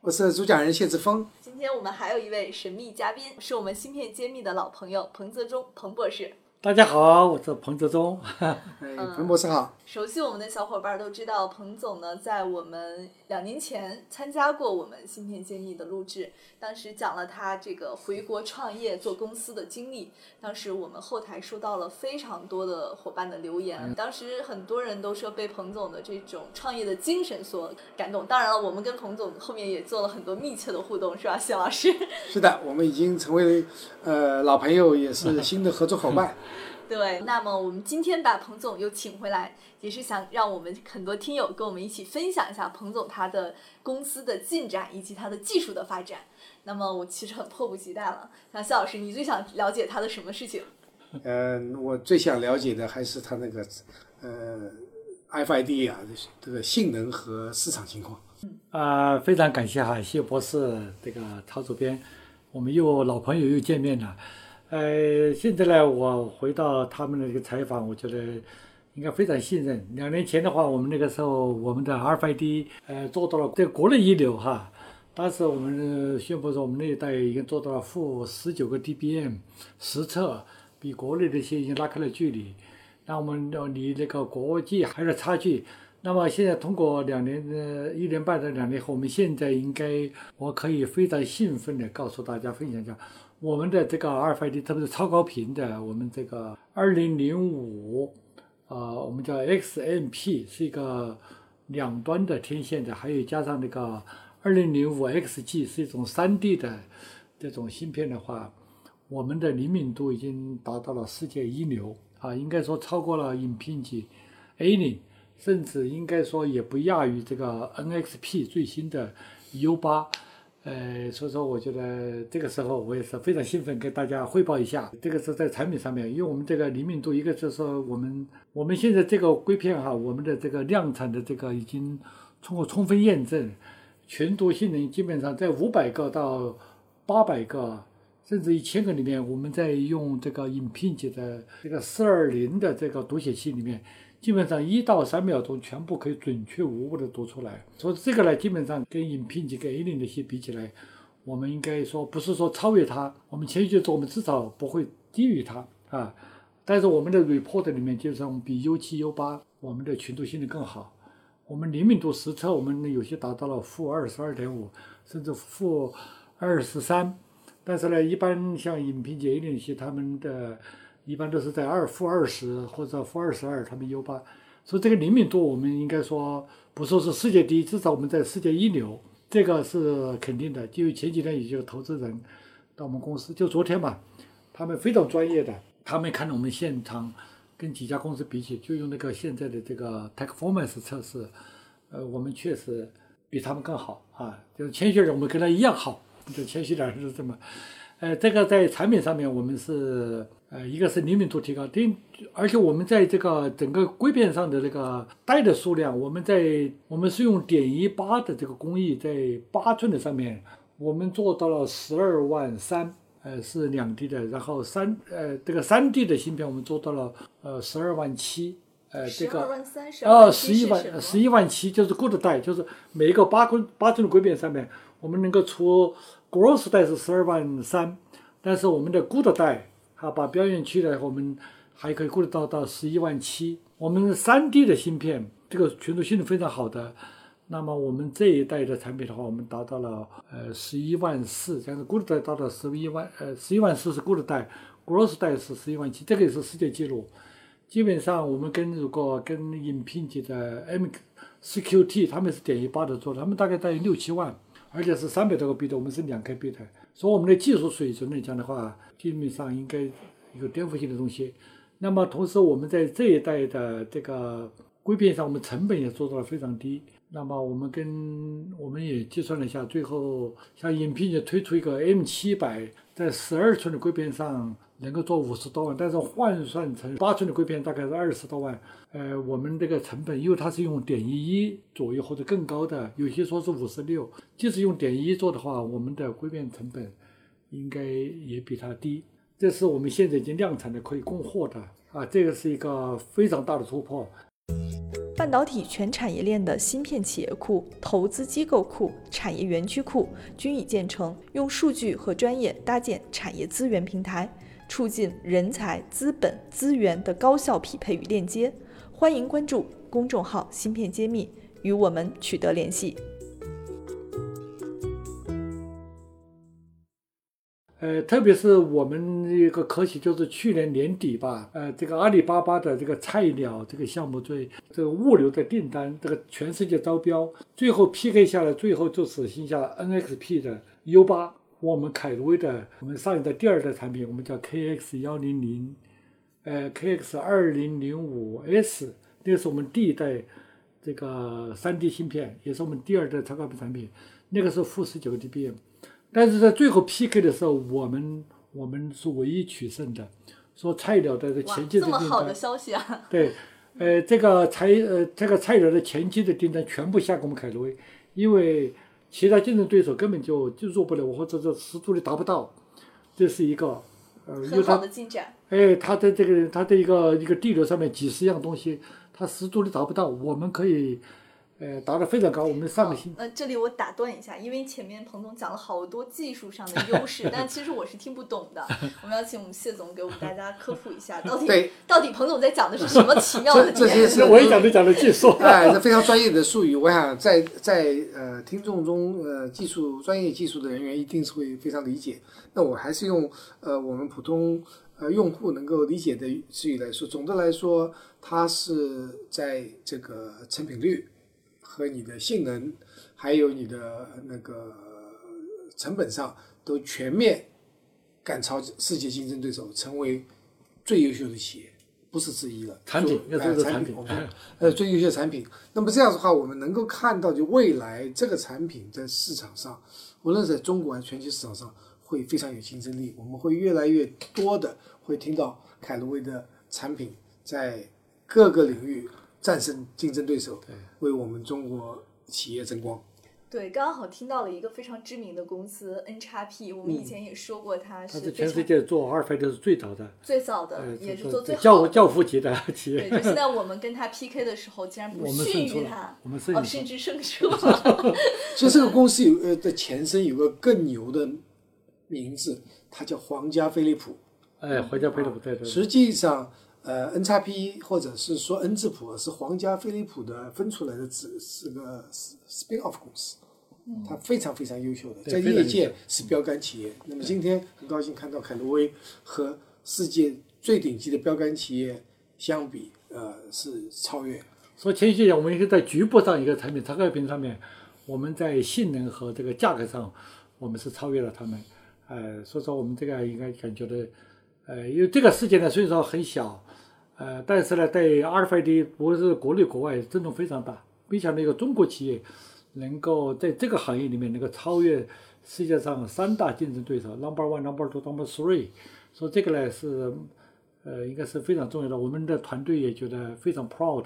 我是主讲人谢志峰。今天我们还有一位神秘嘉宾，是我们芯片揭秘的老朋友彭泽中彭博士。大家好，我是彭泽忠。哎，彭博士好。熟悉我们的小伙伴都知道，彭总呢在我们两年前参加过我们芯片建议的录制，当时讲了他这个回国创业做公司的经历。当时我们后台收到了非常多的伙伴的留言，当时很多人都说被彭总的这种创业的精神所感动。当然了，我们跟彭总后面也做了很多密切的互动，是吧，谢老师？是的，我们已经成为呃老朋友，也是新的合作伙伴。对，那么我们今天把彭总又请回来，也是想让我们很多听友跟我们一起分享一下彭总他的公司的进展以及他的技术的发展。那么我其实很迫不及待了，那肖老师，你最想了解他的什么事情？嗯，我最想了解的还是他那个呃，FID 啊，这个性能和市场情况。啊，非常感谢哈，谢博士这个陶主编，我们又老朋友又见面了。呃，现在呢，我回到他们的这个采访，我觉得应该非常信任。两年前的话，我们那个时候我们的 RFID 呃做到了在国内一流哈。当时我们宣布说，我们那一代已经做到了负十九个 dBm 实测，比国内的一些已经拉开了距离。那我们要离那个国际还有差距。那么现在通过两年的一年半的两年后，我们现在应该我可以非常兴奋的告诉大家分享一下。我们的这个 RFID，特别是超高频的，我们这个二零零五，啊，我们叫 XMP，是一个两端的天线的，还有加上那个二零零五 XG，是一种三 D 的这种芯片的话，我们的灵敏度已经达到了世界一流啊，应该说超过了影片级 A 零，甚至应该说也不亚于这个 NXP 最新的 U 八。呃，所以说我觉得这个时候我也是非常兴奋，跟大家汇报一下。这个是在产品上面，因为我们这个灵敏度，一个就是说我们我们现在这个硅片哈，我们的这个量产的这个已经通过充分验证，全读性能基本上在五百个到八百个，甚至一千个里面，我们在用这个 Impinj 的这个四二零的这个读写器里面。基本上一到三秒钟全部可以准确无误的读出来，所以这个呢，基本上跟影片级跟 A 零那些比起来，我们应该说不是说超越它，我们前续说我们至少不会低于它啊。但是我们的 report 里面就是比 U 七 U 八我们的群读性能更好，我们灵敏度实测我们有些达到了负二十二点五，甚至负二十三，但是呢，一般像影评级 A 零那些他们的。一般都是在二负二十或者负二十二，他们 U 八，所以这个灵敏度我们应该说不说是世界第一，至少我们在世界一流，这个是肯定的。就前几天有投资人到我们公司，就昨天嘛，他们非常专业的，他们看到我们现场跟几家公司比起，就用那个现在的这个 Techformance 测试，呃，我们确实比他们更好啊，就是谦虚点，我们跟他一样好，就谦虚点是这么。呃，这个在产品上面我们是。呃，一个是灵敏度提高，第而且我们在这个整个硅片上的这个带的数量，我们在我们是用点一八的这个工艺，在八寸的上面，我们做到了十二万三，呃，是两 D 的，然后三呃这个三 D 的芯片我们做到了呃十二万七，呃这个啊十一万十一万七就是 good 带，就是每一个八寸八寸的硅片上面，我们能够出 gross 带是十二万三，但是我们的 good 带。好，把标远去了，我们还可以过得到到十一万七。我们三 D 的芯片，这个群读性能非常好的。那么我们这一代的产品的话，我们达到了呃十一万四，这样子 good 带达到十一万，呃十一万四是 good 带，gross 带是十一万七，这个也是世界纪录。基本上我们跟如果跟影品级的 M CQT 他们是点一八的做，他们大概大约六七万，而且是三百多个 bit，我们是两个 bit。所以我们的技术水准来讲的话，基本上应该有颠覆性的东西。那么同时，我们在这一代的这个硅片上，我们成本也做到了非常低。那么我们跟我们也计算了一下，最后像影片也推出一个 M 七百在十二寸的硅片上能够做五十多万，但是换算成八寸的硅片大概是二十多万。呃，我们这个成本，因为它是用点一一左右或者更高的，有些说是五十六。即使用点一做的话，我们的硅片成本应该也比它低。这是我们现在已经量产的可以供货的啊，这个是一个非常大的突破。半导体全产业链的芯片企业库、投资机构库、产业园区库均已建成，用数据和专业搭建产业资源平台，促进人才、资本、资源的高效匹配与链接。欢迎关注公众号“芯片揭秘”，与我们取得联系。呃，特别是我们一个可喜，就是去年年底吧，呃，这个阿里巴巴的这个菜鸟这个项目，最这个物流的订单，这个全世界招标，最后 PK 下来，最后就只剩下 NXP 的 U 八，我们凯路威的我们上一代第二代产品，我们叫 KX 幺零零，呃，KX 二零零五 S，那是我们第一代这个三 D 芯片，也是我们第二代超高频产品，那个是负十九 dBm。但是在最后 PK 的时候，我们我们是唯一取胜的，说菜鸟的前期的订单，这么好的消息啊！对，呃，这个菜呃这个菜鸟的前期的订单全部下给我们凯路威，因为其他竞争对手根本就就做不了，或者这十足的达不到，这是一个呃，很好的进展。哎，他的这个他的一个一个地流上面几十样东西，他十足的达不到，我们可以。呃，达得非常高。我们上个星，那这里我打断一下，因为前面彭总讲了好多技术上的优势，但其实我是听不懂的。我们要请我们谢总给我们大家科普一下，到底到底彭总在讲的是什么奇妙的这些 是我也讲的讲的技术，哎，这非常专业的术语。我想在在呃听众中，呃技术专业技术的人员一定是会非常理解。那我还是用呃我们普通呃用户能够理解的词语来说。总的来说，它是在这个成品率。和你的性能，还有你的那个成本上，都全面赶超世界竞争对手，成为最优秀的企业，不是之一了。产品，呃，产品，呃，最优秀的产品。那么这样的话，我们能够看到，就未来这个产品在市场上，无论在中国还是全球市场上，会非常有竞争力。我们会越来越多的会听到凯路威的产品在各个领域。战胜竞争对手，为我们中国企业争光。对，刚好听到了一个非常知名的公司 N 叉 P，我们以前也说过，它是全世界做阿尔法的是最早的，最早的也是做最好教教父级的企业。对，就现在我们跟他 PK 的时候，竟然不 逊于他，我们哦，甚至胜出了。所以这个公司有呃的前身有个更牛的名字，它叫皇家飞利浦。哎，皇家飞利浦对对。实际上。呃，N 叉 P 或者是说 N 字谱是皇家飞利浦的分出来的，子是个 spin off 公司，它非常非常优秀的，在业界是标杆企业。那么今天很高兴看到凯路威和世界最顶级的标杆企业相比，呃，是超越。说前些年，我们应该在局部上一个产品超高频上面，我们在性能和这个价格上，我们是超越了他们。呃，所以说我们这个应该感觉的，呃，因为这个世界呢，虽然说很小。呃，但是呢，对阿尔法的不是国内国外震动非常大。没想到一个中国企业能够在这个行业里面能够超越世界上三大竞争对手，number one、number two、number three。说这个呢是，呃，应该是非常重要的。我们的团队也觉得非常 proud。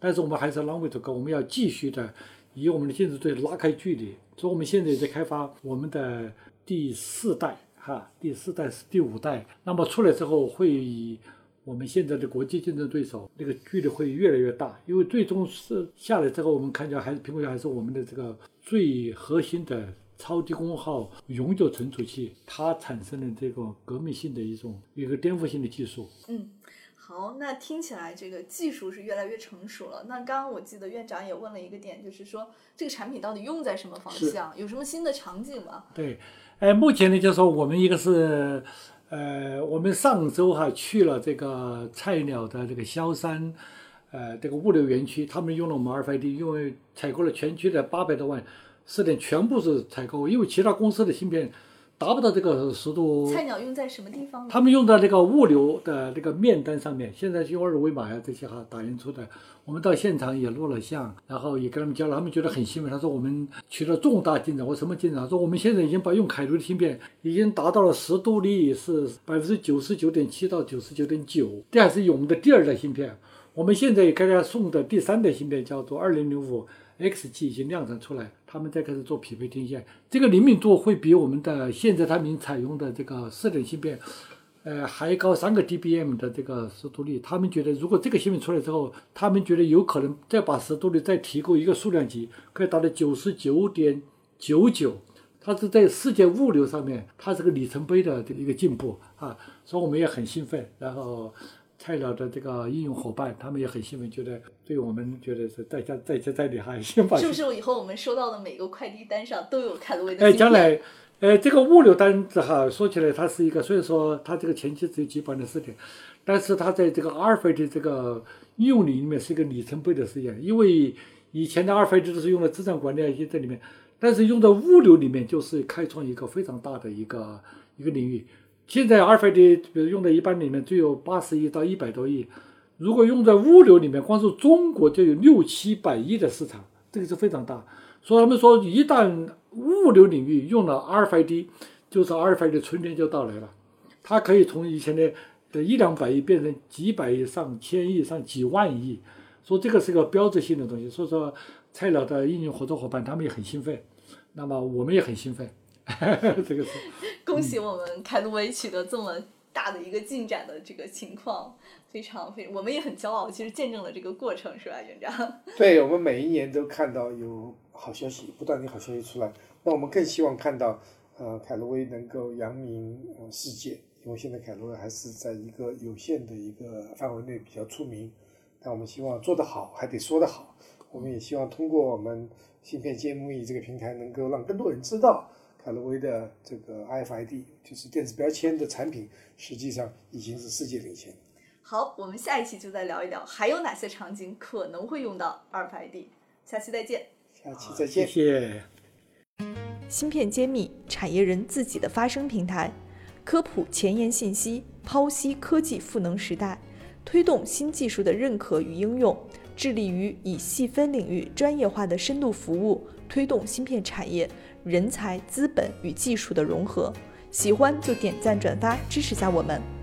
但是我们还是 long way to go，我们要继续的与我们的竞争对手拉开距离。所以我们现在也在开发我们的第四代，哈，第四代是第五代。那么出来之后会以。我们现在的国际竞争对手那个距离会越来越大，因为最终是下来之后，我们看见还是苹果还是我们的这个最核心的超低功耗永久存储器，它产生了这个革命性的一种一个颠覆性的技术。嗯，好，那听起来这个技术是越来越成熟了。那刚刚我记得院长也问了一个点，就是说这个产品到底用在什么方向，有什么新的场景吗？对，哎，目前呢，就是说我们一个是。呃，我们上周哈去了这个菜鸟的这个萧山，呃，这个物流园区，他们用了我们 RFID，因为采购了全区的八百多万，试点全部是采购，因为其他公司的芯片达不到这个十度。菜鸟用在什么地方呢？他们用在这个物流的那个面单上面，现在用二维码呀这些哈打印出的。我们到现场也录了像，然后也跟他们交了，他们觉得很兴奋。他说我们取得重大进展。我什么进展？他说我们现在已经把用凯路的芯片已经达到了十度率是百分之九十九点七到九十九点九，这还是我们的第二代芯片。我们现在给大家送的第三代芯片叫做二零零五 XG 已经量产出来，他们在开始做匹配天线，这个灵敏度会比我们的现在他们采用的这个四点芯片。呃，还高三个 dBm 的这个湿度率，他们觉得如果这个芯片出来之后，他们觉得有可能再把湿度率再提高一个数量级，可以达到九十九点九九。它是在世界物流上面，它是个里程碑的一个进步啊，所以我们也很兴奋。然后菜鸟的这个应用伙伴，他们也很兴奋，觉得对我们觉得是再加再加再厉害，先把是不是以后我们收到的每个快递单上都有凯路威的哎，将来。呃，这个物流单子哈，说起来它是一个，虽然说它这个前期只有几百的试点，但是它在这个阿尔法的这个应用里面是一个里程碑的实验。因为以前的阿尔法都是用了资产管理一些在里面，但是用在物流里面就是开创一个非常大的一个一个领域。现在阿尔法的比如用在一般里面就有八十亿到一百多亿，如果用在物流里面，光是中国就有六七百亿的市场，这个是非常大。所以他们说，一旦物流领域用了 RFID，就是 RFID 的春天就到来了。它可以从以前的的一两百亿变成几百亿、上千亿、上几万亿。说这个是个标志性的东西。所以说，菜鸟的应用合作伙伴他们也很兴奋，那么我们也很兴奋。这个是恭喜我们凯路威取得这么大的一个进展的这个情况，非常非我们也很骄傲。其实见证了这个过程，是吧，院长？对我们每一年都看到有。好消息，不断的好消息出来，那我们更希望看到，呃，凯路威能够扬名呃世界，因为现在凯路威还是在一个有限的一个范围内比较出名，但我们希望做得好，还得说得好。我们也希望通过我们芯片揭幕仪这个平台，能够让更多人知道凯罗威的这个 RFID，就是电子标签的产品，实际上已经是世界领先。好，我们下一期就再聊一聊，还有哪些场景可能会用到 RFID。下期再见。下期再见。谢谢。芯片揭秘，产业人自己的发声平台，科普前沿信息，剖析科技赋能时代，推动新技术的认可与应用，致力于以细分领域专业化的深度服务，推动芯片产业人才、资本与技术的融合。喜欢就点赞转发支持下我们。